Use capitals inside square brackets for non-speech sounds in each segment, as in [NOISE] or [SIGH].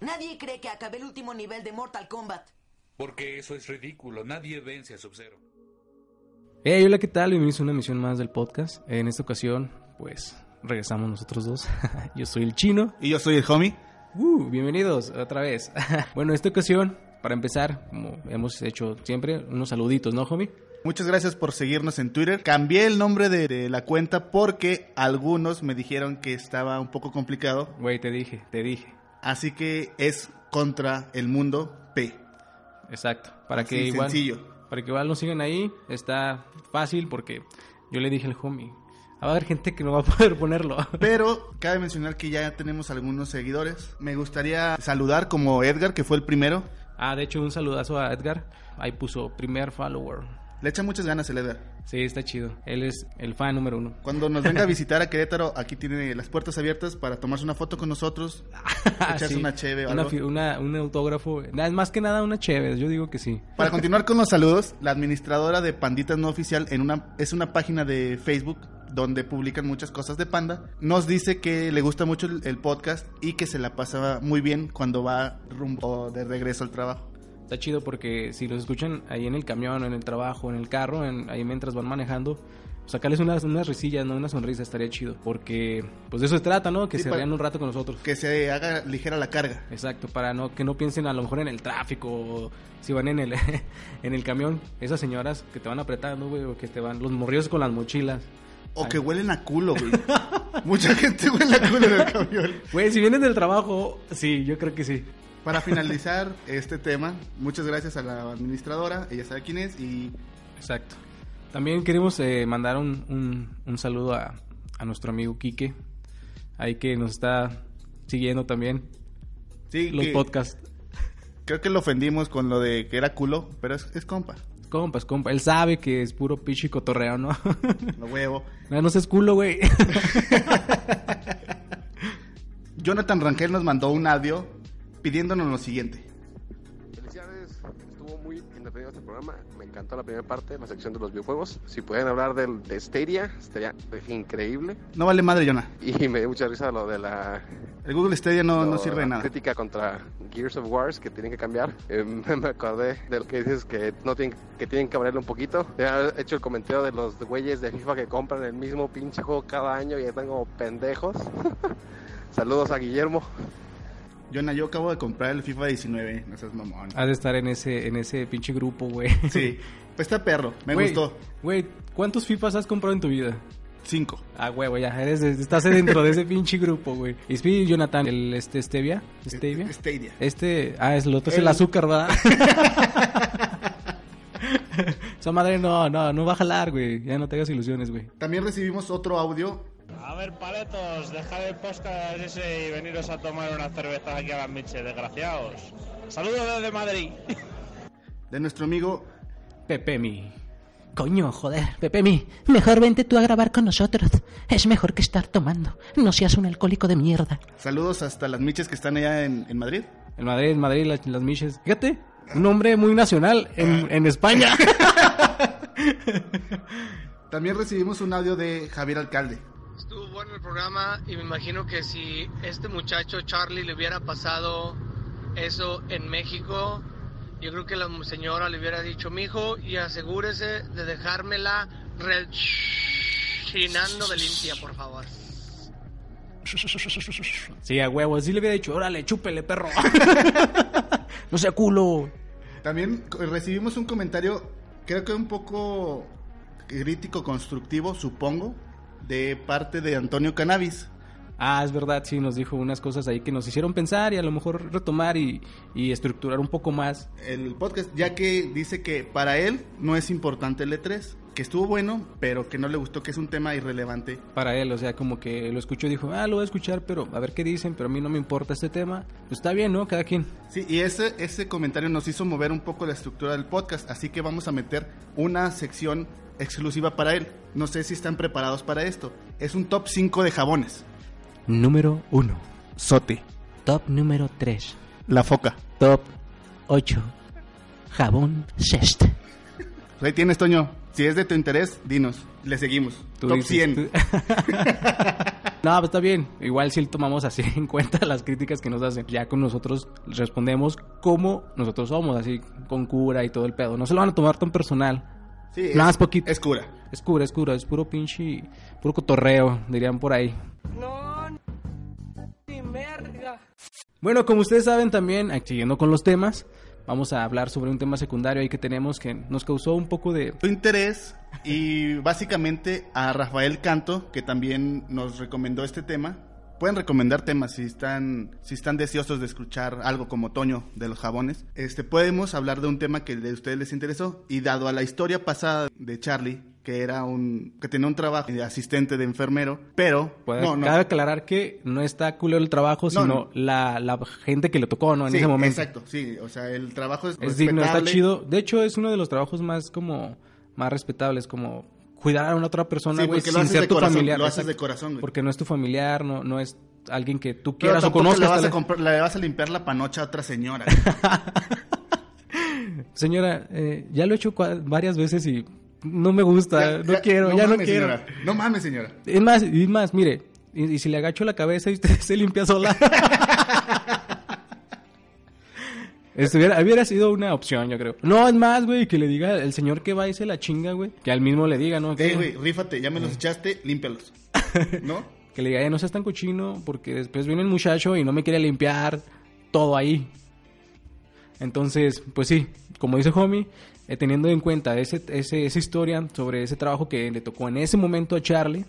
Nadie cree que acabé el último nivel de Mortal Kombat. Porque eso es ridículo. Nadie vence a Sub-Zero. Hey, hola, ¿qué tal? Bienvenidos a una emisión más del podcast. En esta ocasión, pues, regresamos nosotros dos. [LAUGHS] yo soy el chino. Y yo soy el homie. Uh, bienvenidos otra vez. [LAUGHS] bueno, en esta ocasión, para empezar, como hemos hecho siempre, unos saluditos, ¿no, homie? Muchas gracias por seguirnos en Twitter. Cambié el nombre de, de la cuenta porque algunos me dijeron que estaba un poco complicado. Güey, te dije, te dije. Así que es contra el mundo P. Exacto. Para que igual. sencillo. Para que igual nos sigan ahí. Está fácil porque yo le dije al homie. Va a haber gente que no va a [LAUGHS] poder ponerlo. Pero cabe mencionar que ya tenemos algunos seguidores. Me gustaría saludar como Edgar, que fue el primero. Ah, de hecho, un saludazo a Edgar. Ahí puso primer follower. Le echa muchas ganas el Edgar. Sí, está chido. Él es el fan número uno. Cuando nos venga a [LAUGHS] visitar a Querétaro, aquí tiene las puertas abiertas para tomarse una foto con nosotros, [LAUGHS] echarse Ah, Sí. una cheve o Una algo. una- un autógrafo. Nada, más que nada una cheve. Yo digo que sí. Para [LAUGHS] continuar con los saludos, la administradora de Panditas No Oficial en una, es una página de Facebook donde publican muchas cosas de Panda. Nos dice que le gusta mucho el, el podcast y que se la pasa muy bien cuando va rumbo de regreso al trabajo. Está chido porque si los escuchan ahí en el camión, en el trabajo, en el carro, en- ahí mientras van manejando, sacarles unas, unas risillas, ¿no? Una sonrisa estaría chido. Porque, pues de eso se trata, ¿no? Que Sí, se rían un rato con nosotros. Que se haga ligera la carga. Exacto, para no que no piensen a lo mejor en el tráfico o si van en el [LAUGHS] en el camión, esas señoras que te van apretando, güey, o que te van los morrillos con las mochilas. O Ay. que huelen a culo, güey. [LAUGHS] Mucha gente huele a culo en el camión. Güey, si vienen del trabajo, sí, yo creo que sí. Para finalizar este tema, muchas gracias a la administradora, ella sabe quién es y Exacto. También queremos eh, mandar un, un- un saludo a, a nuestro amigo Quique, ahí que nos está siguiendo también sí, los que- podcasts. creo que lo ofendimos con lo de que era culo, pero es, es compa, Compas, compa, él sabe que es puro pichi cotorreo, ¿no? lo huevo. [LAUGHS] no, no seas culo, güey. [LAUGHS] Jonathan Rangel nos mandó un audio pidiéndonos lo siguiente. Felicidades, estuvo muy entretenido este programa. Me encantó la primera parte, la sección de los videojuegos. Si pueden hablar del, de Stadia, estaría increíble. No vale madre, Jonah. Y me dio mucha risa lo de la, El Google Stadia no, no sirve de nada. crítica contra Gears of Wars que tienen que cambiar. [LAUGHS] Eh, me acordé de lo que dices que no tienen que tienen que abrirle un poquito. Te he hecho el comentario de los güeyes de FIFA que compran el mismo pinche juego cada año y están como pendejos. [LAUGHS] Saludos a Guillermo. Jonah, yo acabo de comprar el FIFA 19, no seas mamón. Has de estar en ese, en ese pinche grupo, güey. Sí, [LAUGHS] pues está perro, me gustó. Güey, ¿cuántos FIFAs has comprado en tu vida? Cinco. Ah, huevo, ya, eres estás dentro de ese pinche grupo, güey. Y Jonathan, el este Stevia, Stevia. Stadia. Este, ah, es el otro, es el El- azúcar, ¿verdad? [LAUGHS] [LAUGHS] Esa madre no, no, no va a jalar, güey. Ya no te hagas ilusiones, güey. También recibimos otro audio. A ver, paletos, dejad el podcast ese y veniros a tomar unas cervezas aquí a las miches, desgraciados. Saludos desde Madrid. de nuestro amigo Pepemi. Coño, joder, Pepemi, mejor vente tú a grabar con nosotros. Es mejor que estar tomando. No seas un alcohólico de mierda. Saludos hasta las miches que están allá en, en Madrid. En Madrid, en Madrid, las, las miches. Fíjate, un nombre muy nacional en, en España. [LAUGHS] También recibimos un audio de Javier Alcalde. Estuvo bueno el programa y me imagino que si este muchacho Charlie le hubiera pasado eso en México, yo creo que la señora le hubiera dicho, mijo, y asegúrese de dejármela rechinando de limpia, por favor. Sí, a huevo, así le hubiera dicho, órale, chúpele, perro. [LAUGHS] no sea culo. También recibimos un comentario, creo que un poco crítico, constructivo, supongo, de parte de Antonio Cannabis. Ah, es verdad, sí, nos dijo unas cosas ahí que nos hicieron pensar y a lo mejor retomar y, y estructurar un poco más. El podcast, ya que dice que para él no es importante el E3, que estuvo bueno, pero que no le gustó, que es un tema irrelevante. para él, o sea, como que lo escuchó y dijo, ah, lo voy a escuchar, pero a ver qué dicen, pero a mí no me importa este tema. Pues está bien, ¿no? Cada quien. Sí, y ese, ese comentario nos hizo mover un poco la estructura del podcast, así que vamos a meter una sección exclusiva para él. No sé si están preparados para esto. Es un top 5 de jabones. Número 1. Sote, Top número 3. la foca. Top. 8. Jabón Sest. Pues ahí tienes, Toño. Si es de tu interés, dinos. Le seguimos. Tú top dices, 100. tú- [LAUGHS] No, pues está bien. Igual si tomamos así en cuenta [LAUGHS] las críticas que nos hacen. Ya con nosotros respondemos como nosotros somos, así con cura y todo el pedo. No se lo van a tomar tan personal. Sí, Nada más es, poquito. es cura. Es cura, es cura, es puro pinche, puro cotorreo, dirían por ahí. No, ni merga. Bueno, como ustedes saben también, siguiendo con los temas, vamos a hablar sobre un tema secundario ahí que tenemos que nos causó un poco de... Tu interés y básicamente a Rafael Canto, que también nos recomendó este tema. Pueden recomendar temas si están, si están deseosos de escuchar algo como Toño de los jabones. Este, podemos hablar de un tema que de ustedes les interesó. Y dado a la historia pasada de Charlie, que era un, que tenía un trabajo de asistente de enfermero, pero no, no, Cabe aclarar que no está culero el trabajo, No, sino no. La, la gente que le tocó, ¿no? En Sí, ese momento. Exacto, sí, o sea, el trabajo es, Es digno, está chido. De hecho, es uno de los trabajos más como más respetables, como cuidar a una otra persona, güey, sin ser tu corazón, familiar. lo haces de corazón, güey. Porque no es tu familiar, no, no es alguien que tú Pero quieras o conozcas. le vas, a vez. comprar- le vas a limpiar la panocha a otra señora. [LAUGHS] Señora, eh, ya lo he hecho varias veces y no me gusta, Ya- no ya- quiero, ya no quiero. señora. No mames, señora. Es más, y más, mire, y, y si le agacho la cabeza y usted [LAUGHS] se limpia sola. [LAUGHS] Estuviera, hubiera sido una opción, yo creo. No, es más, güey, que le diga el señor que va y se la chinga, güey. Que al mismo le diga, ¿no? Que, güey, rífate, ya me los echaste, límpialos. [LAUGHS] ¿No? que le diga, "Eh, no seas tan cochino, porque después viene el muchacho y no me quiere limpiar todo ahí. Entonces, pues sí, como dice Homie, eh, teniendo en cuenta ese, ese, esa historia sobre ese trabajo que le tocó en ese momento a Charlie,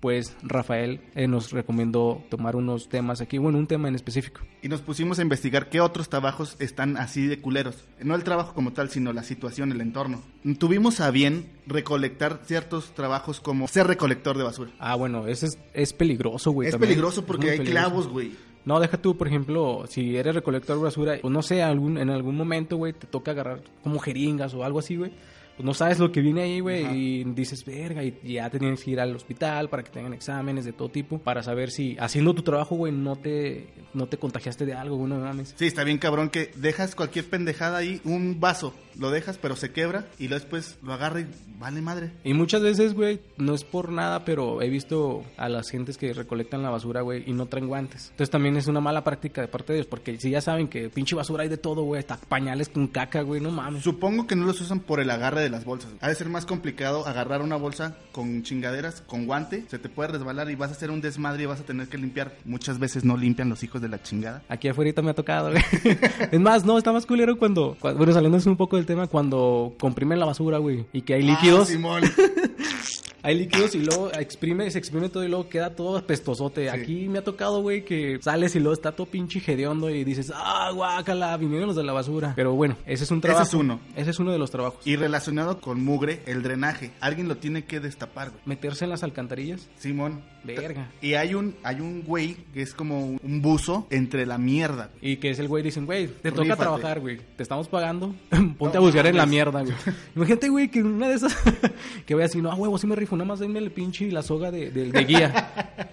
pues Rafael eh, nos recomendó tomar unos temas aquí, bueno, un tema en específico. Y nos pusimos a investigar qué otros trabajos están así de culeros. No el trabajo como tal, sino la situación, el entorno. Tuvimos a bien recolectar ciertos trabajos como ser recolector de basura. Ah, bueno, ese es, es peligroso, güey. es también. peligroso porque hay peligroso. clavos, güey. No, deja tú, por ejemplo, si eres recolector de basura, pues no sé, algún, en algún momento, güey, te toca agarrar como jeringas o algo así, güey. Pues no sabes lo que viene ahí, güey, Ajá. y dices, verga, y, y ya te tienes que ir al hospital para que tengan exámenes de todo tipo, para saber si haciendo tu trabajo, güey, no te, no te contagiaste de algo, güey, no mames. Sí, está bien cabrón que dejas cualquier pendejada ahí, un vaso, lo dejas pero se quebra y luego después lo agarra y vale madre. Y muchas veces, güey, no es por nada, pero he visto a las gentes que recolectan la basura, güey, y no traen guantes. Entonces también es una mala práctica de parte de ellos, porque si ya saben que pinche basura hay de todo, güey, hasta pañales con caca, güey, no mames. Supongo que no los usan por el agarre de las bolsas. Ha de ser más complicado agarrar una bolsa con chingaderas, con guante, se te puede resbalar y vas a hacer un desmadre y vas a tener que limpiar. Muchas veces no limpian los hijos de la chingada. Aquí afuera me ha tocado, güey. [LAUGHS] es más, no, está más culero cuando, cua- bueno, saliéndose un poco del tema, cuando comprimen la basura, güey, y que hay líquidos, Ah, Simón. [LAUGHS] hay líquidos y luego exprime, se exprime todo y luego queda todo apestosote. Aquí me ha tocado, güey, que sales y luego está todo pinche hediondo y dices, ah, guácala, vinieron los de la basura. Pero bueno, ese es un Ese trabajo. es uno. Ese es uno de los trabajos. Y relacionado con mugre, el drenaje. Alguien lo tiene que destapar, güey. Meterse en las alcantarillas. Simón. Verga. Y hay un, hay un güey que es como un buzo entre la mierda. güey. Y que es el güey, dicen, güey, te toca Rífate. trabajar, güey. Te estamos pagando. [LAUGHS] Ponte No a buscar en la mierda, güey. [LAUGHS] Imagínate, güey, que una de esas. [LAUGHS] que vaya así, no, huevo, sí me rifo, nada más denme el pinche y la soga de, de- de guía. [LAUGHS]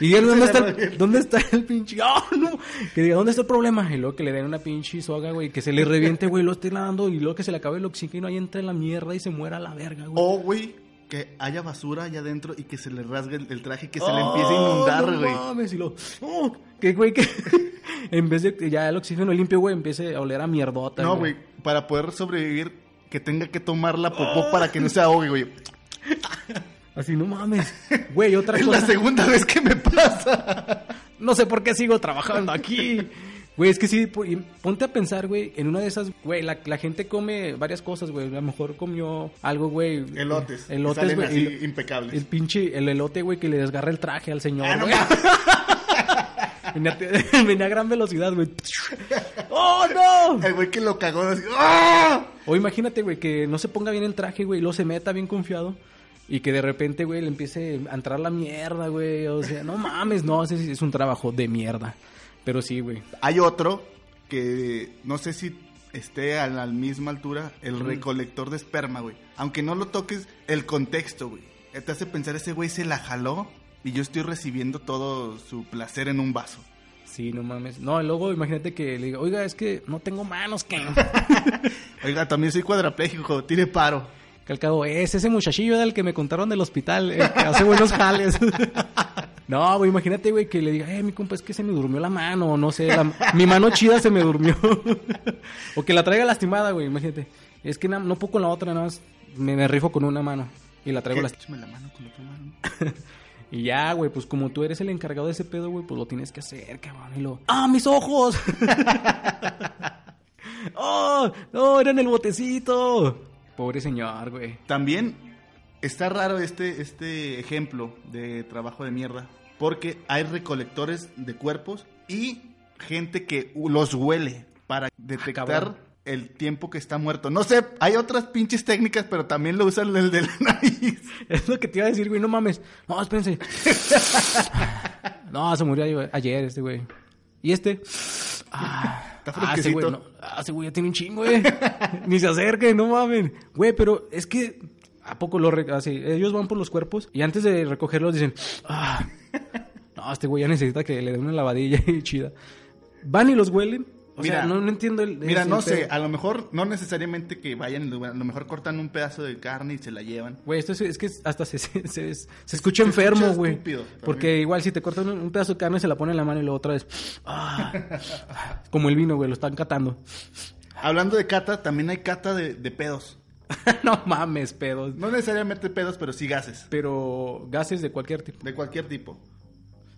Y digan, ¿dónde está, el, ¿dónde está el pinche? ¡Oh, no! Que diga, ¿dónde está el problema? Y luego que le den una pinche soga, güey, que se le reviente, güey, lo esté lavando y luego que se le acabe el oxígeno ahí entre la mierda y se muera la verga, güey. O, güey, que haya basura allá adentro y que se le rasgue el, el traje y que se le Oh, empiece a inundar, no güey. mames, y lo, oh, que güey, que [LAUGHS] en vez de que ya el oxígeno limpio, güey, empiece a oler a mierdota. No, güey, para poder sobrevivir, que tenga que tomar la popó para que no se ahogue, güey. Así, no mames. Güey, otra [LAUGHS] Es la cosa. segunda vez que me pasa. No sé por qué sigo trabajando aquí. Güey, es que sí, ponte a pensar, güey, en una de esas, güey, la, la gente come varias cosas, güey. A lo mejor comió algo, güey. Elotes. Elotes, güey. así, y- impecables. El pinche, el elote, güey, que le desgarra el traje al señor, Ah, no güey. [LAUGHS] venía, [LAUGHS] venía a gran velocidad, güey. ¡Oh, no! El güey que lo cagó así. ¡ah! O imagínate, güey, que no se ponga bien el traje, güey, y luego se meta bien confiado. Y que de repente, güey, le empiece a entrar la mierda, güey. O sea, no mames, no, sí es un trabajo de mierda. Pero sí, güey. Hay otro que no sé si esté a la misma altura, el recolector de esperma, güey. Aunque no lo toques, el contexto, güey. Te hace pensar, ese güey se la jaló y yo estoy recibiendo todo su placer en un vaso. Sí, no mames. No, luego imagínate que le diga, oiga, es que no tengo manos, que. [LAUGHS] Oiga, también soy cuadrapléjico, tire paro. Calcado, es ese muchachillo del que me contaron del hospital, el que hace buenos jales. [LAUGHS] No, güey, imagínate, güey, que le diga, eh, mi compa, es que se me durmió la mano, o no sé, la- mi mano chida se me durmió. [LAUGHS] o que la traiga lastimada, güey, imagínate. Es que no puedo con la otra, nada más me, me rifo con una mano y la traigo lastimada. La mano con la otra mano. [LAUGHS] Y ya, güey, pues como tú eres el encargado de ese pedo, güey, pues lo tienes que hacer, cabrón. Y lo, ¡ah, mis ojos! ¡Oh, no, era en el botecito! Pobre señor, güey. También está raro este, este ejemplo de trabajo de mierda. Porque hay recolectores de cuerpos y gente que los huele para detectar cabrón. el tiempo que está muerto. No sé, hay otras pinches técnicas, pero también lo usan el de la [LAUGHS] nariz. Es lo que te iba a decir, güey, no mames. No, espérense. [LAUGHS] no, se murió ayer- ayer este güey. ¿Y este? Ah, Está ah, ese güey, fresquecito. no, ah, ese güey ya tiene un chingo, güey. [LAUGHS] Ni se acerque, no mames. Güey, pero es que... ¿A poco lo así? Ellos van por los cuerpos y antes de recogerlos dicen... Ah, no, este güey ya necesita que le den una lavadilla y [LAUGHS] chida. Van y los huelen. O Mira, sea, no, no entiendo el... Mira, no sé, a lo mejor no necesariamente que vayan, a lo mejor cortan un pedazo de carne y se la llevan. Güey, esto es, es que hasta se, [LAUGHS] se, se- se escucha enfermo, güey. Porque igual si te cortan un, un pedazo de carne se la pone en la mano y luego otra vez. [LAUGHS] ah, como el vino, güey, lo están catando. Hablando de cata, también hay cata de, de pedos. [LAUGHS] no mames, pedos. No necesariamente pedos, pero sí gases. Pero gases de cualquier tipo. De cualquier tipo.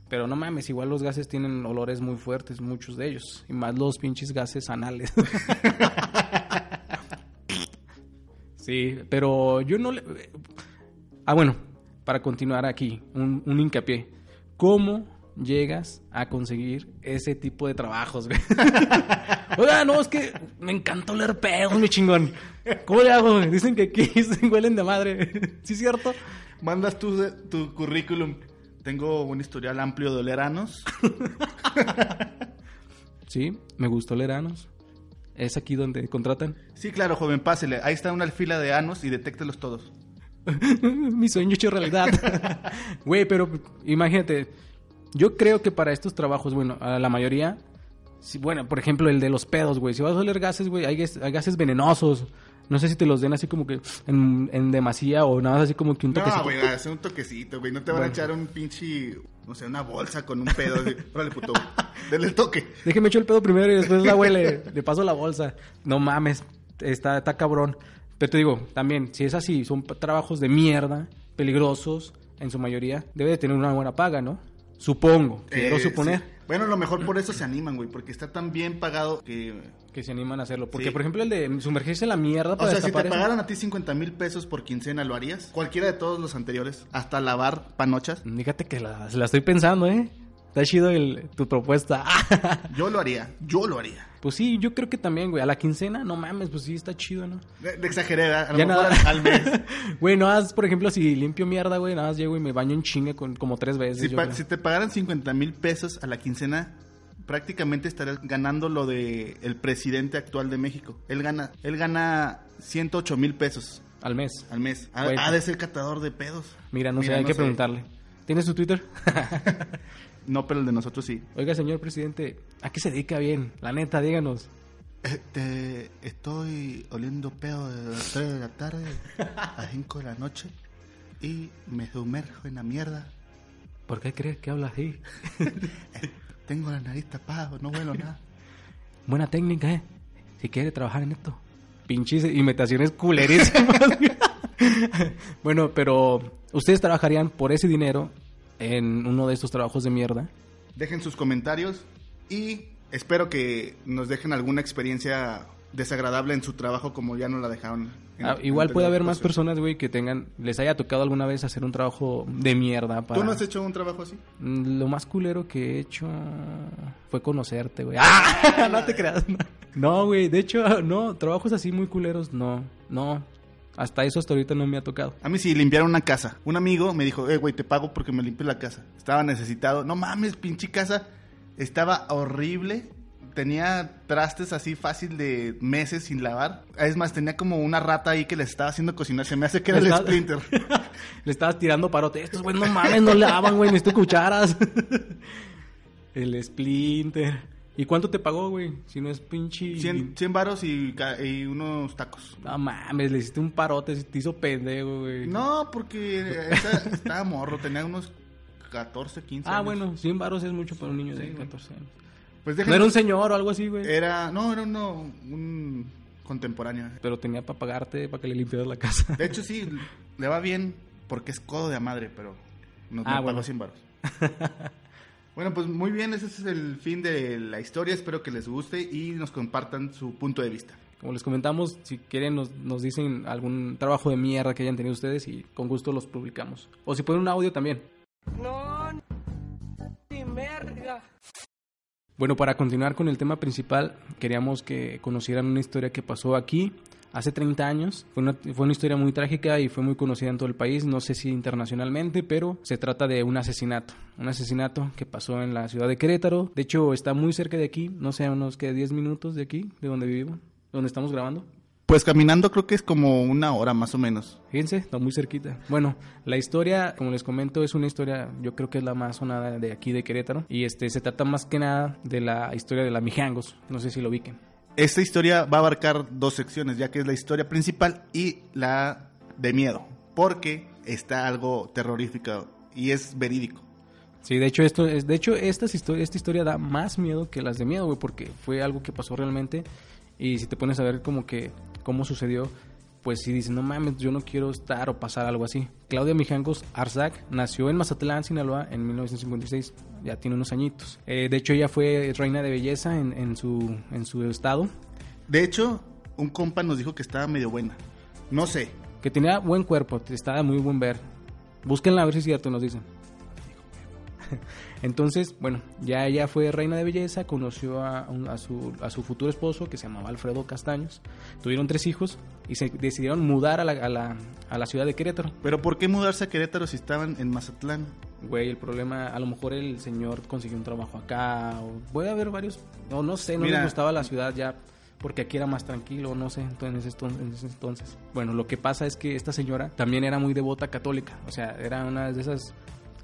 Pero no mames, igual los gases tienen olores muy fuertes, muchos de ellos. Y más los pinches gases anales. [LAUGHS] sí, pero yo no le... Ah, bueno, para continuar aquí, un, un hincapié. ¿Cómo llegas a conseguir ese tipo de trabajos, güey? [LAUGHS] Oiga, no, es que me encanta oler pedos, mi chingón. ¿Cómo le hago? Dicen que aquí [LAUGHS] se huelen de madre. ¿Sí es cierto? Mandas tu, tu currículum. Tengo un historial amplio de oleranos. [LAUGHS] Sí, me gustó oler anos. Es aquí donde contratan. Sí, claro, joven, pásele. Ahí está una fila de anos y detéctelos todos. [LAUGHS] Mi sueño hecho realidad. [LAUGHS] Güey, pero imagínate. Yo creo que para estos trabajos, bueno, a la mayoría. bueno, por ejemplo, el de los pedos, güey. Si vas a oler gases, güey, hay, hay gases venenosos. No sé si te los den así como que en, en demasía o nada más así como que un toquecito. No, güey, hacer un toquecito, güey. No te van a echar un pinche, no sé, una bolsa con un pedo. [LAUGHS] Órale, puto. Denle el toque. Déjeme echar el pedo primero y después la huele. Le paso la bolsa. No mames, está, está cabrón. Pero te digo, también, si es así, son trabajos de mierda, peligrosos, en su mayoría, debe de tener una buena paga, ¿no? Supongo, quiero Eh, suponer. sí. Bueno, a lo mejor por eso se animan, güey. Porque está tan bien pagado que... Que se animan a hacerlo. Porque, Sí. por ejemplo, el de sumergirse en la mierda O para sea, si te eso- pagaran a ti 50 mil pesos por quincena, ¿lo harías? Cualquiera de todos los anteriores. Hasta lavar panochas. Fíjate que la, la estoy pensando, ¿eh? Está chido el, tu propuesta. [LAUGHS] Yo lo haría. Yo lo haría. pues sí, yo creo que también, güey. A la quincena, no mames, pues sí, está chido, ¿no? De, de exageré, ¿verdad? a lo Ya mejor nada. al, mes. [LAUGHS] Güey, no haz, por ejemplo, si limpio mierda, güey, nada más llego y me baño en chingue con, como tres veces. Si, yo pa- creo. si te pagaran 50 mil pesos a la quincena, prácticamente estarías ganando lo de el presidente actual de México. Él gana, él gana 108 mil pesos Al mes. al mes. Ha, de ser catador de pedos. Mira, no Mira, sé, hay no que sé. preguntarle. ¿Tienes su Twitter? [LAUGHS] No, pero el de nosotros sí. Oiga, señor presidente, ¿a qué se dedica bien? La neta, díganos. Este, estoy oliendo pedo de las 3 de la tarde a 5 de la noche y me sumerjo en la mierda. ¿Por qué crees que habla así? [LAUGHS] Tengo la nariz tapada, no huelo nada. Buena técnica, ¿eh? Si quiere trabajar en esto. Pinches imitaciones culerísimas. [LAUGHS] bueno, pero ustedes trabajarían por ese dinero en uno de estos trabajos de mierda. Dejen sus comentarios y espero que nos dejen alguna experiencia desagradable en su trabajo como ya nos la dejaron. en- Ah, igual puede haber más personas, güey, que tengan, les haya tocado alguna vez hacer un trabajo de mierda para... ¿Tú no has hecho un trabajo así? Mm, Lo más culero que he hecho fue conocerte, güey. [LAUGHS] ¡Ah! [LAUGHS] No te creas. No, No, güey. De hecho, no. Trabajos así muy culeros, no. No. Hasta eso hasta ahorita no me ha tocado. A mí sí, limpiar una casa. Un amigo me dijo, eh, güey, te pago porque me limpies la casa. Estaba necesitado. No mames, pinche casa. Estaba horrible. Tenía trastes así fácil de meses sin lavar. Es más, tenía como una rata ahí que le estaba haciendo cocinar. Se me hace que era el Está- Splinter. [LAUGHS] Le estabas tirando parote. Estos, güey, no mames, no lavan, güey. Necesito cucharas. [LAUGHS] El Splinter. ¿Y cuánto te pagó, güey? Si no es pinche... 100, 100 varos y, y unos tacos. No mames, le hiciste un parote. Te hizo pendejo, güey. No, porque esa- estaba morro. Tenía unos 14, 15 Ah, años. bueno, 100 varos es mucho para un niño de 14 años. Pues No déjenme- era un señor o algo así, güey. Era, no, era uno, un contemporáneo. Pero tenía para pagarte, para que le limpiaras la casa. De hecho, sí, le va bien porque es codo de madre, pero no, Ah, no bueno. pagó 100 baros. Bueno, pues muy bien, ese es el fin de la historia. Espero que les guste y nos compartan su punto de vista. Como les comentamos, si quieren nos, nos dicen algún trabajo de mierda que hayan tenido ustedes y con gusto los publicamos. O si ponen un audio también. No, ni merga. Bueno, para continuar con el tema principal, queríamos que conocieran una historia que pasó aquí hace 30 años. Fue una, fue una historia muy trágica y fue muy conocida en todo el país, no sé si internacionalmente, pero se trata de un asesinato. Un asesinato que pasó en la ciudad de Querétaro. De hecho, está muy cerca de aquí, no sé, unos que 10 minutos de aquí, de donde vivimos, donde estamos grabando. Pues caminando creo que es como una hora más o menos. Fíjense, está muy cerquita. Bueno, la historia, como les comento, es una historia, yo creo que es la más sonada de aquí de Querétaro. Y este se trata más que nada de la historia de la Mijangos. No sé si lo ubiquen. Esta historia va a abarcar dos secciones, ya que es la historia principal y la de miedo, porque está algo terrorífico y es verídico. Sí, de hecho esto es, de hecho esta historia, esta historia da más miedo que las de miedo, güey, porque fue algo que pasó realmente y si te pones a ver como que cómo sucedió, pues si dices, no mames, yo no quiero estar o pasar algo así. Claudia Mijangos Arzac nació en Mazatlán, Sinaloa, en 1956, ya tiene unos añitos. Eh, de hecho ella fue reina de belleza en, en su, en su estado, De hecho, un compa nos dijo que estaba medio buena. No sé. que tenía buen cuerpo, estaba muy buen ver. Búsquenla a ver si es cierto, nos dicen. [LAUGHS] Entonces, bueno, ya ella fue reina de belleza, conoció a, a su, a su futuro esposo que se llamaba Alfredo Castaños, tuvieron tres hijos y se decidieron mudar a la, a la, a la ciudad de Querétaro. Pero ¿por qué mudarse a Querétaro si estaban en Mazatlán? Güey, el problema, a lo mejor el señor consiguió un trabajo acá, o puede haber varios, no, no sé, no Mira. les gustaba la ciudad ya, porque aquí era más tranquilo, no sé, entonces, en ese entonces. Bueno, lo que pasa es que esta señora también era muy devota católica, o sea, era una de esas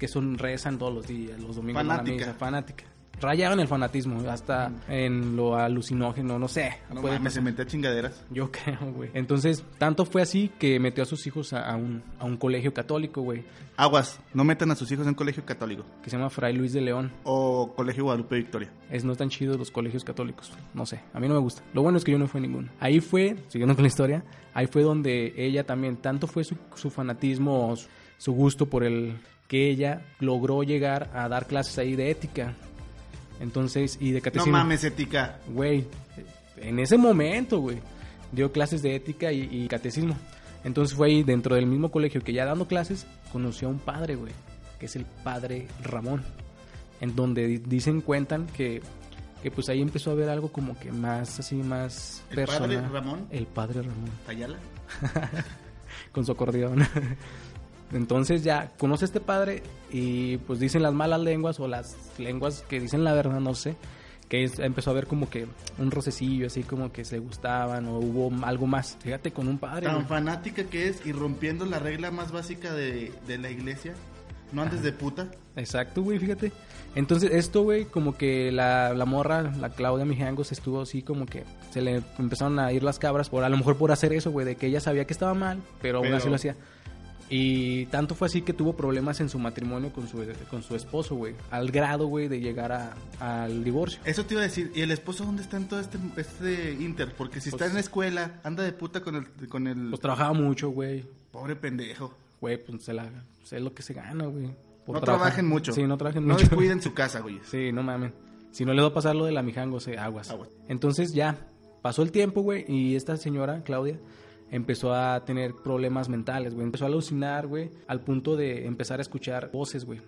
que son rezan todos los días, los domingos van a Fanática. misa, fanática. Rayaban el fanatismo, hasta en lo alucinógeno, no sé. No puede mames, se pasar. metía chingaderas. Yo [LAUGHS] creo, güey. Entonces, tanto fue así que metió a sus hijos a, a un, a un colegio católico, güey, Aguas, no metan a sus hijos en un colegio católico. que se llama Fray Luis de León. O colegio Guadalupe Victoria. Es no tan chido los colegios católicos. No sé, a mí no me gusta. Lo bueno es que yo no fui a ninguno. Ahí fue, siguiendo con la historia, ahí fue donde ella también, tanto fue su, su fanatismo, su gusto por el que ella logró llegar a dar clases ahí de ética. Entonces, y de No catecismo. mames, ética. Güey, en ese momento, güey, dio clases de ética y, y catecismo. Entonces fue ahí dentro del mismo colegio que ya dando clases, conoció a un padre, güey, que es el padre Ramón. En donde di- dicen, cuentan que, que pues ahí empezó a ver algo como que más así, más ¿El personal. padre Ramón? El padre Ramón Ayala. [LAUGHS] con su acordeón. Entonces ya conoce a este padre y pues dicen las malas lenguas o las lenguas que dicen la verdad, no sé, que es- empezó a ver como que un rocecillo así como que se gustaban o hubo algo más. Fíjate con un padre. Tan güey. fanática que es y rompiendo la regla más básica de, de la iglesia. No antes de puta. Exacto, güey, fíjate. Entonces esto, güey, como que la, la morra, la Claudia Mijangos estuvo así como que se le empezaron a ir las cabras por a lo mejor por hacer eso, güey, de que ella sabía que estaba mal, pero, aún Pero- así lo hacía. Y tanto fue así que tuvo problemas en su matrimonio con su, con su esposo, güey. Al grado, güey, de llegar a- al divorcio. Eso te iba a decir. ¿Y el esposo dónde está en todo este, este inter? Porque si Pues- está en la escuela, anda de puta con el... Con el... Pues trabajaba mucho, güey. Pobre pendejo. Güey, pues se la, es lo que se gana, güey. No trabajar. trabajen mucho. Sí, no trabajen No mucho. descuiden su casa, güey. [LAUGHS] Sí, no mames. Si no les va a pasar lo de la mijango, se aguas. Aguas. Entonces ya, pasó el tiempo, güey, y esta señora, Claudia, empezó a tener problemas mentales, güey. Empezó a alucinar, güey, al punto de empezar a escuchar voces, güey.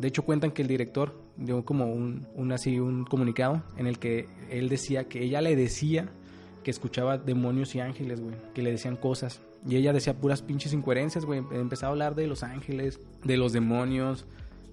De hecho, cuentan que el director dio como un, así, un comunicado en el que él decía que ella le decía que escuchaba demonios y ángeles, güey, que le decían cosas. Y ella decía puras pinches incoherencias, güey. Empezaba a hablar de los ángeles, de los demonios,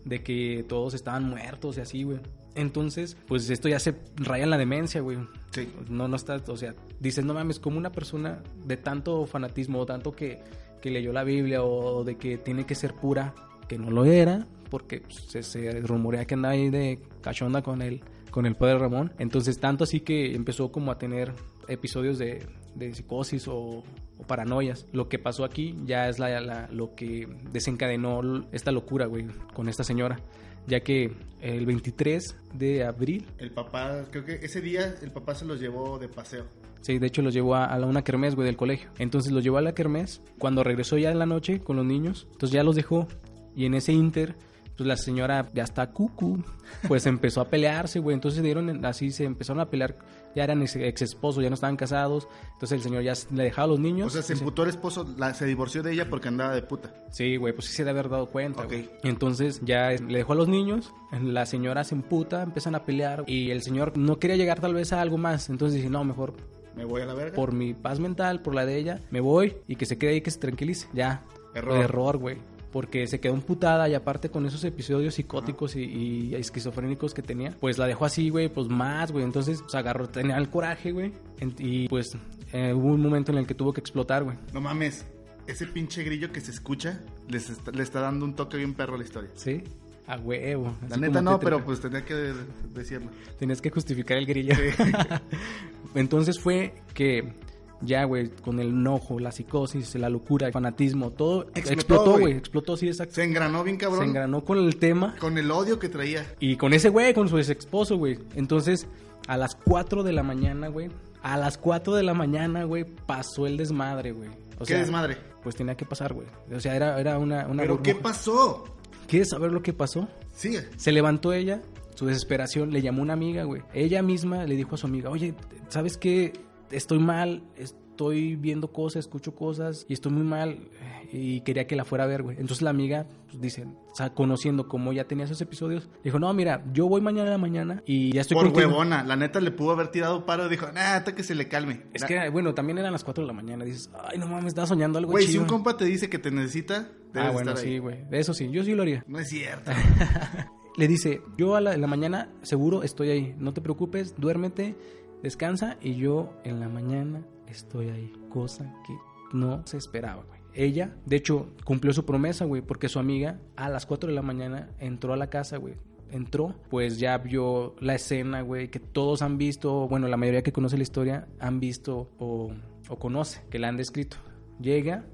de que todos estaban muertos y así, güey. Entonces, pues esto ya se raya en la demencia, güey. Sí. No, no está, o sea, dices, no mames, como una persona de tanto fanatismo, o tanto que, que leyó la Biblia, o de que tiene que ser pura, que no lo era, porque pues, se, se rumorea que andaba ahí de cachonda con el con el padre Ramón. Entonces, tanto así que empezó como a tener episodios de, de psicosis o, o paranoias. Lo que pasó aquí ya es la, la- lo que desencadenó esta locura, güey, con esta señora. Ya que el 23 de abril, El papá, creo que ese día el papá se los llevó de paseo. sí, de hecho los llevó a, a la- una kermés, güey, del colegio. Entonces los llevó a la kermés. Cuando regresó ya en la noche con los niños, entonces ya los dejó. Y en ese inter, pues la señora ya está cucu, pues empezó a pelearse, güey. Entonces dieron, así se empezaron a pelear. Ya eran ex, ex esposos, ya no estaban casados. Entonces el señor ya le dejaba a los niños. O sea, se emputó el esposo, la- se divorció de ella porque andaba de puta. Sí, güey, pues sí se debe haber dado cuenta, Ok. güey. Entonces ya le dejó a los niños, la señora se emputa, empiezan a pelear y el señor no quería llegar tal vez a algo más. Entonces dice, no, mejor Me voy a la verga. por mi paz mental, por la de ella, me voy y que se quede ahí, que se tranquilice. Ya. Error. Error, güey. Porque se quedó emputada y aparte con esos episodios psicóticos y, y esquizofrénicos que tenía, pues la dejó así, güey, pues más, güey. Entonces, pues agarró, tenía el coraje, güey. Y pues eh, hubo un momento en el que tuvo que explotar, güey. No mames, ese pinche grillo que se escucha les está- le está dando un toque bien perro a la historia. Sí. A huevo. La neta no, pero pues tenía que de- decirlo. Tenías que justificar el grillo. [LAUGHS] Entonces fue que ya, güey, con el enojo, la psicosis, la locura, el fanatismo, todo Explotó, güey. Explotó, sí, exacto. Se engranó bien cabrón Se engranó con el tema con el odio que traía. y con ese güey, con su ex esposo, güey. Entonces, a las 4 de la mañana, güey. A las 4 de la mañana, güey, pasó el desmadre, güey. O ¿Qué desmadre? Pues tenía que pasar, güey. O sea, era, era una, una ¿Pero qué pasó? ¿Quieres saber lo que pasó? Sigue. Se levantó ella, su desesperación, le llamó una amiga, güey. Ella misma le dijo a su amiga, oye, ¿sabes qué? Estoy mal, estoy viendo cosas, escucho cosas y estoy muy mal y quería que la fuera a ver, güey. Entonces la amiga, pues, dice, o sea, conociendo cómo ya tenía esos episodios, dijo, no, mira, yo voy mañana en la mañana y ya estoy Por contigo". huevona, la neta le pudo haber tirado paro dijo, hasta que se le calme. Es que, bueno, también eran las 4 de la mañana. Dices, ay, no mames, estaba soñando algo Güey, si un compa te dice que te necesita, debes ah, bueno, estar ahí. sí, güey. Eso sí, yo sí lo haría. No es cierto. [LAUGHS] Le dice, yo a la, en la mañana seguro estoy ahí, no te preocupes, duérmete, descansa y yo en la mañana estoy ahí, cosa que no se esperaba, güey. Ella, de hecho, cumplió su promesa, güey, porque su amiga a las 4 de la mañana entró a la casa, güey. Entró, pues ya vio la escena, güey, que todos han visto, bueno, la mayoría que conoce la historia han visto o, o conoce, que la han descrito. Llega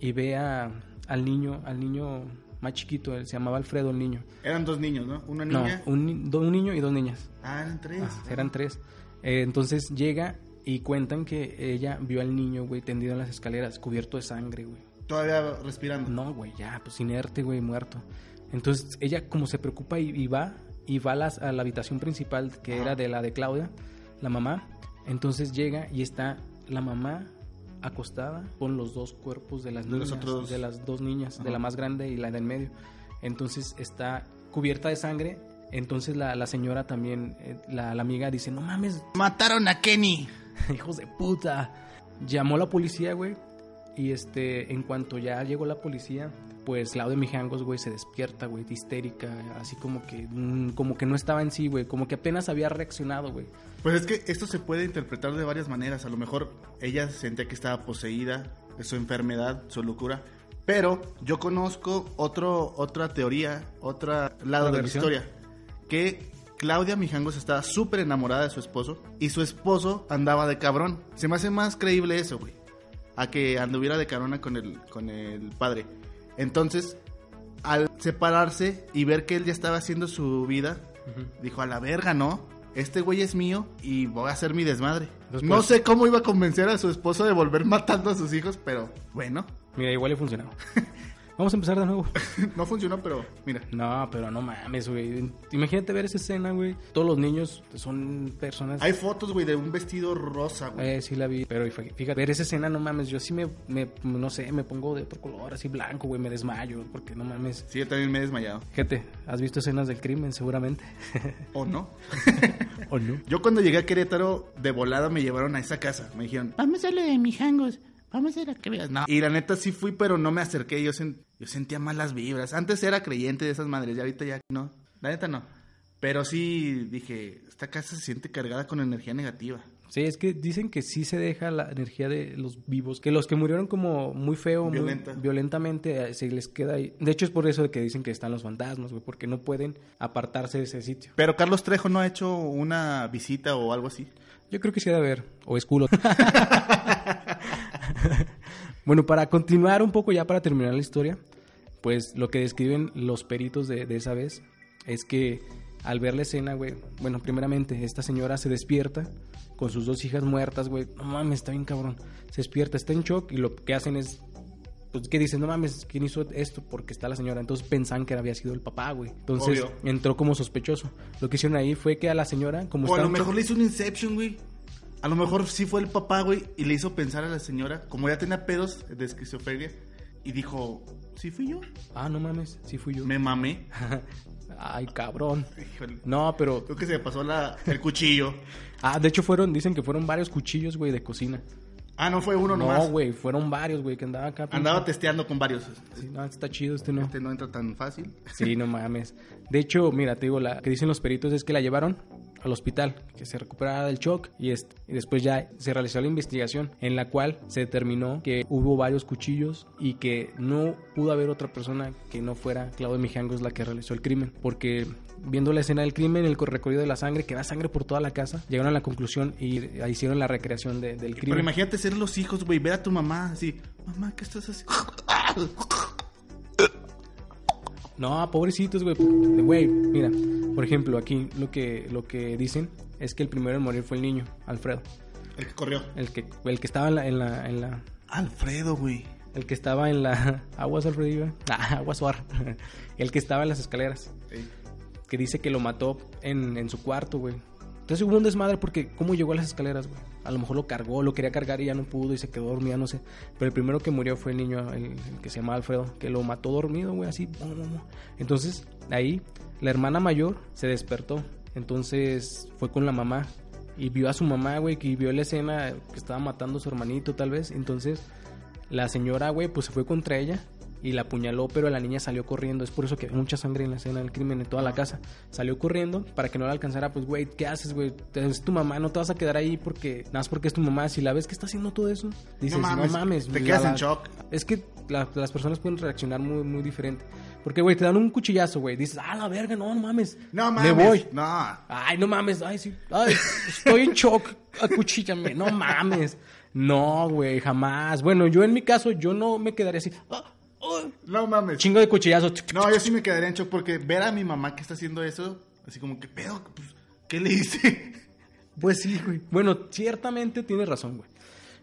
y ve a- al niño, al niño más chiquito, él se llamaba Alfredo el niño. Eran dos niños, ¿no? Una No, niña. un, ni- do- un niño y dos niñas. Ah, eran tres. Ah, eran tres. Eh, entonces llega y cuentan que ella vio al niño, güey, tendido en las escaleras, cubierto de sangre, güey. Todavía respirando. No, güey, ya, pues inerte, güey, muerto. Entonces ella como se preocupa y, y va, y va a, las- a la habitación principal, que Ajá. era de la de Claudia, la mamá. Entonces llega y está la mamá acostada con los dos cuerpos de las De los niñas, otros- de las dos niñas, de la más grande y la del medio. Entonces está cubierta de sangre. Entonces la, la señora también, eh, la, la amiga dice, no mames, Mataron a Kenny. [LAUGHS] hijos de puta. Llamó a la policía, güey. Y este, en cuanto ya llegó la policía, pues Claudia Mijangos, güey, se despierta, güey, histérica, así como que, mm, como que no estaba en sí, güey, como que apenas había reaccionado, güey. Pues es que esto se puede interpretar de varias maneras. A lo mejor ella sentía que estaba poseída, de su enfermedad, su locura. Pero yo conozco otro, otra teoría, otro lado ¿Otra de la historia. Que Claudia Mijangos estaba súper enamorada de su esposo y su esposo andaba de cabrón. Se me hace más creíble eso, güey. A que anduviera de cabrona con el, con el padre. Entonces, al separarse y ver que él ya estaba haciendo su vida, dijo, a la verga, ¿no? Este güey es mío y voy a hacer mi desmadre. No sé cómo iba a convencer a su esposo de volver matando a sus hijos, pero bueno, Mira, igual le funcionó. [LAUGHS] Vamos a empezar de nuevo. [LAUGHS] no funcionó, pero mira. No, pero no mames, güey. Imagínate ver esa escena, güey. Todos los niños son personas... Hay fotos, güey, de un vestido rosa, güey. Eh, sí la vi, pero fíjate, ver esa escena, no mames, yo sí me, me, no sé, me pongo de otro color, así blanco, güey, me desmayo, porque no mames. Sí, yo también me he desmayado. Gente, ¿has visto escenas del crimen seguramente? [LAUGHS] ¿O no? ¿O no? Yo cuando llegué a Querétaro, de volada me llevaron a esa casa. Me dijeron, Vamos a lo de Mijangos. Vamos a ir a que veas. no. Y la neta sí fui, pero no me acerqué. Yo, sen- yo sentía malas vibras. Antes era creyente de esas madres y ahorita ya no. La neta no. Pero sí dije, esta casa se siente cargada con energía negativa. Sí, es que dicen que sí se deja la energía de los vivos, que los que murieron como muy feo, muy Violenta. violentamente, eh, se les queda ahí. De hecho, es por eso de que dicen que están los fantasmas, güey, porque no pueden apartarse de ese sitio. Pero Carlos Trejo no ha hecho una visita o algo así. Yo creo que sí ha de haber, o es culo. [LAUGHS] [LAUGHS] bueno, para continuar un poco ya para terminar la historia, pues lo que describen los peritos de, de esa vez es que al ver la escena, güey, bueno, primeramente, esta señora se despierta con sus dos hijas muertas, güey, no mames, está bien cabrón, se despierta, está en shock y lo que hacen es, pues, que dicen, no mames, ¿quién hizo esto? Porque está la señora, entonces pensaban que había sido el papá, güey, entonces Obvio. entró como sospechoso. Lo que hicieron ahí fue que a la señora, como O a lo mejor shock- le hizo un Inception, güey. A lo mejor sí fue el papá, güey, y le hizo pensar a la señora, como ya tenía pedos de esquizofrenia, y dijo, ¿sí fui yo? Ah, no mames, sí fui yo. Me mamé. [LAUGHS] Ay, cabrón. Híjole. No, pero. Creo que se me pasó la, el cuchillo. Ah, de hecho fueron, dicen que fueron varios cuchillos, güey, de cocina. Ah, no fue uno nomás. No, güey, fueron varios, güey, que andaba acá. Andaba testeando con varios. Sí, no, este está chido, este no. Este no entra tan fácil. Sí, no mames. De hecho, mira, te digo, la que dicen los peritos es que la llevaron al hospital, que se recuperara del shock y, este, y después ya se realizó la investigación en la cual se determinó que hubo varios cuchillos y que no pudo haber otra persona que no fuera Claudia Mijangos la que realizó el crimen, porque viendo la escena del crimen, el recorrido de la sangre, que da sangre por toda la casa, llegaron a la conclusión y hicieron la recreación de- del Pero crimen. imagínate ser los hijos, güey, ver a tu mamá así, mamá, ¿qué estás haciendo? No, pobrecitos, güey. Güey, mira, por ejemplo, aquí lo que, lo que dicen es que el primero en morir fue el niño, Alfredo. El que corrió. El que, el que estaba en la, en la, en la- Alfredo, güey. el que estaba en la, [LAUGHS] aguas Alfredo, iba. [LAUGHS] Ah, aguas Suar. [LAUGHS] El que estaba en las escaleras. Que dice que lo mató en, en su cuarto, güey. Entonces hubo un desmadre porque ¿cómo llegó a las escaleras, güey? A lo mejor lo cargó, lo quería cargar y ya no pudo y se quedó dormido, no sé. Pero el primero que murió fue el niño, el, el que se llama Alfredo, que lo mató dormido, güey, así. Entonces, ahí, la hermana mayor se despertó. Entonces fue con la mamá y vio a su mamá, güey, que vio la escena que estaba matando a su hermanito, tal vez. Entonces, la señora, güey, pues se fue contra ella y la apuñaló, pero la niña salió corriendo. Es por eso que hay mucha sangre en la escena del crimen en toda la casa. Salió corriendo para que no la alcanzara. Pues, güey, ¿qué haces, güey? Es tu mamá, no te vas a quedar ahí porque nada más porque es tu mamá. Si la ves que está haciendo todo eso, dices, no mames, mames. te la- quedas en shock. Es que la- las personas pueden reaccionar muy, muy diferente. Porque, güey, te dan un cuchillazo, güey. Dices, ah, la verga, no, no mames. No mames. Me voy. No. Ay, no mames, ay, sí. Ay, estoy en shock. Acuchíllame. No mames. No, güey, jamás. Bueno, yo en mi caso, yo no me quedaría así. ah, No mames. Chingo de cuchillazos. No, yo sí me quedaría en shock porque ver a mi mamá que está haciendo eso, así como que pedo, pues, ¿qué le hice? [LAUGHS] Pues sí, güey. Bueno, ciertamente tienes razón, güey.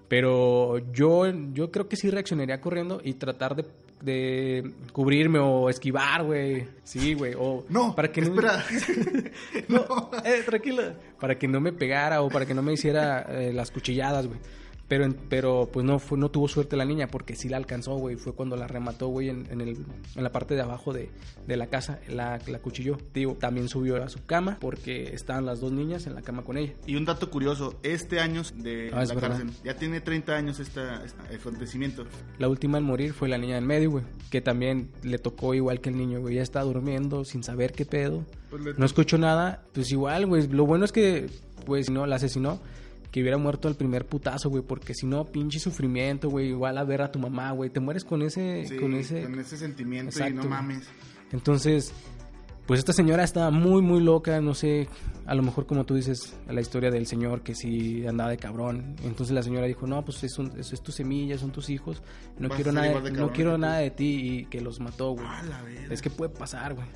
Pero yo, yo creo que sí reaccionaría corriendo y tratar de, de cubrirme o esquivar, güey. Sí, güey. O No, para que no- espera. [LAUGHS] [LAUGHS] No, eh, tranquila. Para que no me pegara o para que no me hiciera eh, las cuchilladas, güey. Pero, pero pues no fue, no tuvo suerte la niña porque sí la alcanzó, güey. Fue cuando la remató, güey, en, en, el, en la parte de abajo de, de la casa. La, la cuchilló. Digo, también subió a su cama porque estaban las dos niñas en la cama con ella. Y un dato curioso, este año de Ah, la verdad. cárcel, ya tiene 30 años esta, el acontecimiento. La última en morir fue la niña en medio, güey. Que también le tocó igual que el niño, güey. Ya está durmiendo sin saber qué pedo. Pues No escuchó nada. Pues igual, güey. Lo bueno es que, pues, no, la asesinó. Que hubiera muerto al primer putazo, güey. Porque si no, pinche sufrimiento, güey. Igual a ver a tu mamá, güey. Te mueres con ese... Sí, con ese... con ese sentimiento y Exacto, no güey. mames. Entonces, pues esta señora estaba muy, muy loca, no sé, a lo mejor como tú dices, la historia del señor que sí andaba de cabrón. Entonces la señora dijo, no, pues es, un- eso es tu semilla, son tus hijos, no Vas quiero, nada, de no quiero que tú". nada de ti y que los mató, güey. Ah. Es que puede pasar, güey.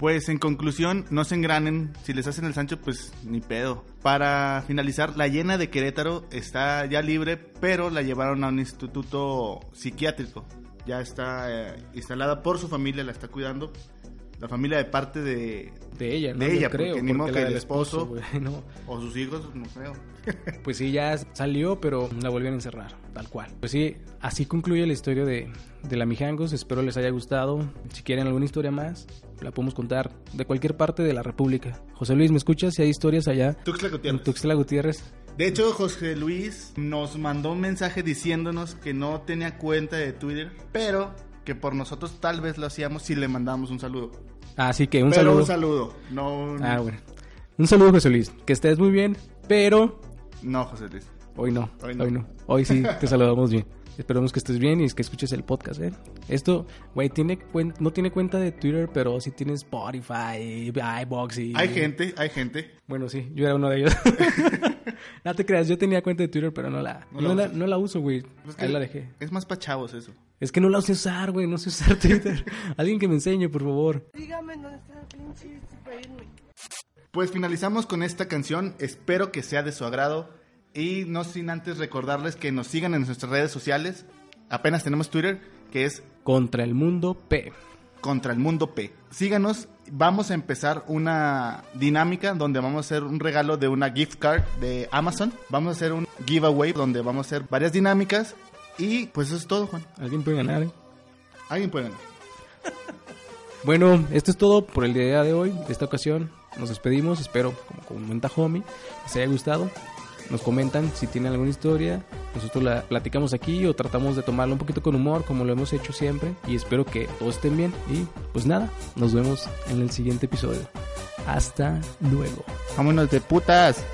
Pues en conclusión, no se engranen. Si les hacen el Sancho, pues ni pedo. Para finalizar, la llena de Querétaro está ya libre, pero la llevaron a un instituto psiquiátrico. Ya está eh, instalada por su familia, la está cuidando. La familia de parte de, De ella, ¿no? De ella, creo, porque ni modo que el esposo- [LAUGHS] no. o sus hijos, no creo. [LAUGHS] Pues sí, ya salió, pero la volvieron a encerrar, tal cual. Pues sí, así concluye la historia de, de la Mijangos. Espero les haya gustado. Si quieren alguna historia más, la podemos contar de cualquier parte de la República. José Luis, ¿me escuchas? Si hay historias allá Tuxtla en Gutiérrez. Tuxtla Gutiérrez. De hecho, José Luis nos mandó un mensaje diciéndonos que no tenía cuenta de Twitter, pero que por nosotros tal vez lo hacíamos si le mandamos un saludo. Así que un pero saludo. un saludo, no un- Ah, bueno. Un saludo, José Luis. Que estés muy bien, pero No, José Luis. Hoy no, Hoy hoy no. Hoy sí, te saludamos bien. Esperamos que estés bien y que escuches el podcast, ¿eh? Esto, güey, tiene no tiene cuenta de Twitter, pero sí tiene Spotify, iBox y... Hay gente, hay gente. Bueno, sí, yo era uno de ellos. [LAUGHS] no te creas, yo tenía cuenta de Twitter, pero no la, No no, la la, usas. no la uso, güey. Es que Ahí la dejé. Es más para chavos eso. Es que no la sé usar, güey, no sé usar [LAUGHS] Twitter. Alguien que me enseñe, por favor. Dígame dónde está el pinche para irme. Pues finalizamos con esta canción. Espero que sea de su agrado. Y no sin antes recordarles que nos sigan en nuestras redes sociales. Apenas tenemos Twitter, que es Contra el mundo P. Contra el Mundo P. Síganos. Vamos a empezar una dinámica donde vamos a hacer un regalo de una gift card de Amazon. Vamos a hacer un giveaway donde vamos a hacer varias dinámicas. Y pues eso es todo, Juan. Alguien puede ganar, ¿eh? Alguien puede ganar. [LAUGHS] Bueno, esto es todo por el día de hoy, de esta ocasión. Nos despedimos, espero, como comenta Homie, les haya gustado. Nos comentan si tienen alguna historia, nosotros la platicamos aquí o tratamos de tomarla un poquito con humor, como lo hemos hecho siempre. Y espero que todos estén bien. Y pues nada, nos vemos en el siguiente episodio. Hasta luego. Vámonos de putas.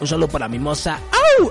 Un saludo para mi moza. ¡Au!